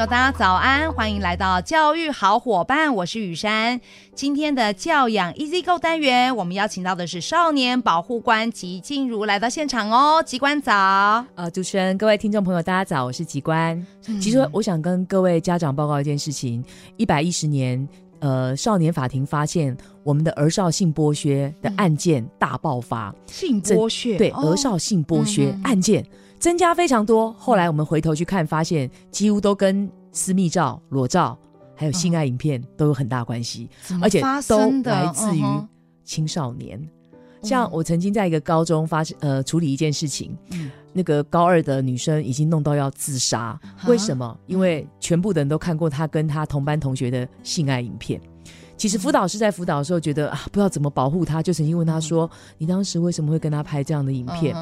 友，大家早安，欢迎来到教育好伙伴，我是雨珊。今天的教养 Easy Go 单元，我们邀请到的是少年保护官吉静茹来到现场哦。吉官早，呃，主持人，各位听众朋友，大家早，我是吉官。嗯、其实我想跟各位家长报告一件事情：一百一十年，呃，少年法庭发现我们的儿少性剥削的案件大爆发，嗯、性剥削对儿少性剥削案件。增加非常多。后来我们回头去看，发现几乎都跟私密照、裸照，还有性爱影片都有很大关系，而且都来自于青少年。像我曾经在一个高中发生呃处理一件事情，那个高二的女生已经弄到要自杀，为什么？因为全部的人都看过她跟她同班同学的性爱影片。其实辅导师在辅导的时候觉得啊，不知道怎么保护她，就曾经问她说：“你当时为什么会跟她拍这样的影片？”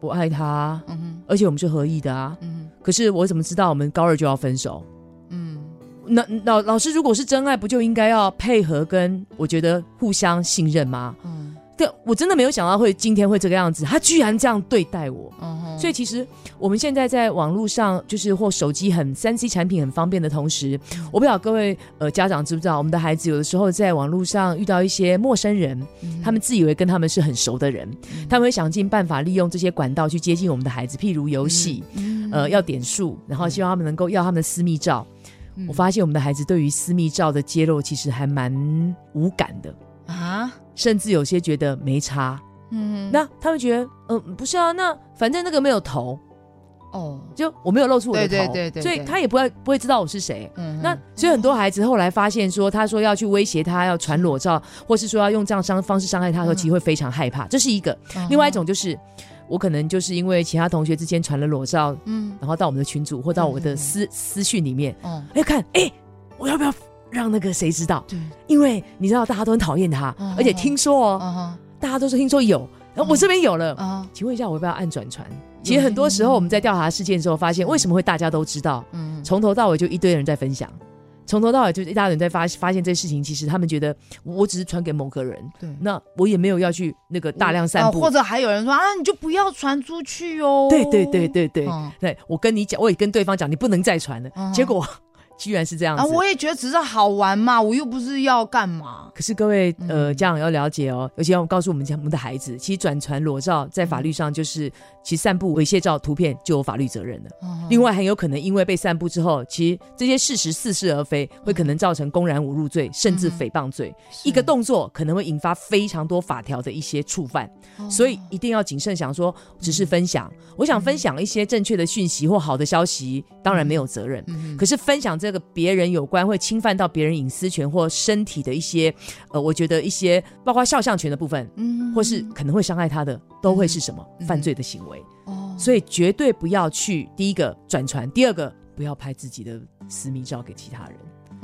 不爱他，嗯哼，而且我们是合意的啊，可是我怎么知道我们高二就要分手？嗯，那老老师如果是真爱，不就应该要配合跟我觉得互相信任吗？嗯。对，我真的没有想到会今天会这个样子，他居然这样对待我。所以其实我们现在在网络上，就是或手机很三 C 产品很方便的同时，我不知道各位呃家长知不知道，我们的孩子有的时候在网络上遇到一些陌生人，嗯、他们自以为跟他们是很熟的人，嗯、他们会想尽办法利用这些管道去接近我们的孩子，譬如游戏，嗯、呃要点数，然后希望他们能够要他们的私密照。嗯、我发现我们的孩子对于私密照的揭露其实还蛮无感的啊。甚至有些觉得没差，嗯。哼，那他们觉得，嗯、呃，不是啊，那反正那个没有头，哦，就我没有露出我的头，对对对对，所以他也不会不会知道我是谁，嗯，那所以很多孩子后来发现说，他说要去威胁他，要传裸照，或是说要用这样伤方式伤害他的时候，其实会非常害怕，这是一个。嗯、另外一种就是，我可能就是因为其他同学之间传了裸照，嗯，然后到我们的群组或到我的私、嗯、私讯里面，哦、嗯，哎看，哎，我要不要？让那个谁知道？对，因为你知道大家都很讨厌他，而且听说哦，大家都说听说有，然后我这边有了，请问一下，我要不要按转传？其实很多时候我们在调查事件的时候，发现为什么会大家都知道？嗯，从头到尾就一堆人在分享，从头到尾就一大堆人在发发现这事情。其实他们觉得我只是传给某个人，对，那我也没有要去那个大量散布，或者还有人说啊，你就不要传出去哦。对对对对对对，我跟你讲，我也跟对方讲，你不能再传了。结果。居然是这样子啊！我也觉得只是好玩嘛，我又不是要干嘛。可是各位呃家长要了解哦，尤其要告诉我们家我们的孩子，其实转传裸照在法律上就是，其实散布猥亵照图片就有法律责任了。另外很有可能因为被散布之后，其实这些事实似是而非，会可能造成公然侮辱罪，甚至诽谤罪。一个动作可能会引发非常多法条的一些触犯，所以一定要谨慎想说，只是分享。我想分享一些正确的讯息或好的消息，当然没有责任。可是分享这。这个别人有关会侵犯到别人隐私权或身体的一些，呃，我觉得一些包括肖像权的部分，嗯，或是可能会伤害他的，都会是什么、嗯、犯罪的行为。哦，所以绝对不要去第一个转传，第二个不要拍自己的私密照给其他人。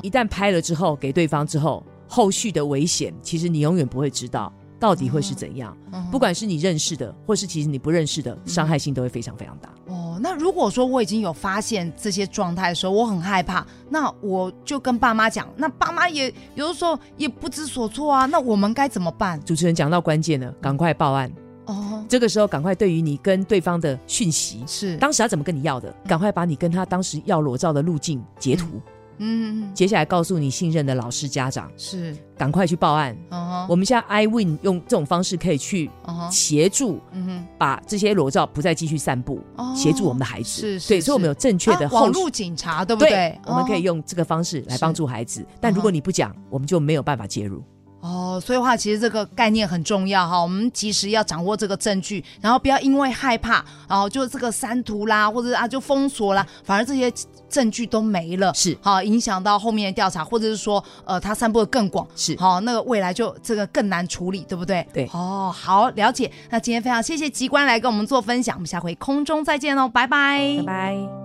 一旦拍了之后给对方之后，后续的危险其实你永远不会知道到底会是怎样。嗯、不管是你认识的，或是其实你不认识的，伤害性都会非常非常大。哦那如果说我已经有发现这些状态的时候，我很害怕，那我就跟爸妈讲，那爸妈也有的时候也不知所措啊，那我们该怎么办？主持人讲到关键了，赶快报案哦！这个时候赶快对于你跟对方的讯息是当时他怎么跟你要的，赶快把你跟他当时要裸照的路径截图。嗯嗯，接下来告诉你信任的老师、家长是赶快去报案。Uh huh. 我们现在 iWin 用这种方式可以去协助，把这些裸照不再继续散布，协、uh huh. 助我们的孩子。是，是，对，所以我们有正确的网络警察，对不对？对 uh. 我们可以用这个方式来帮助孩子。Uh. 但如果你不讲，我们就没有办法介入。哦，所以的话，其实这个概念很重要哈。我们及时要掌握这个证据，然后不要因为害怕，然后就这个删图啦，或者啊就封锁啦，反而这些证据都没了，是好影响到后面的调查，或者是说呃它散布的更广，是好那个未来就这个更难处理，对不对？对，哦，好了解。那今天非常谢谢吉官来跟我们做分享，我们下回空中再见喽，拜拜，拜拜。